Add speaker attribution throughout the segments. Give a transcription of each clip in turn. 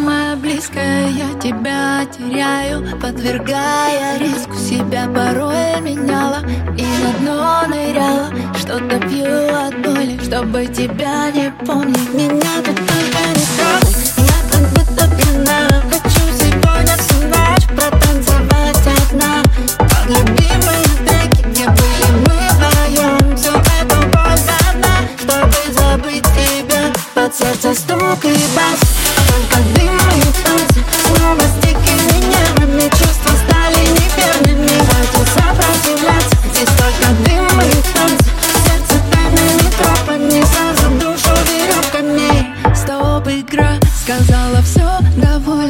Speaker 1: самое близкое Я тебя теряю, подвергая риску. Себя порой меняла и на дно ныряла. Что-то пью от боли, чтобы тебя не помнить. Меня тут только не трогай, я как будто пьяна. Хочу сегодня всю ночь протанцевать одна. Под любимые треки, где были мы вдвоем Всю эту боль чтобы забыть тебя. Под сердце стук и бас Сказала все довольно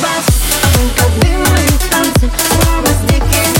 Speaker 1: Под сердце стук и бас Только дым и танцы Снова с дикими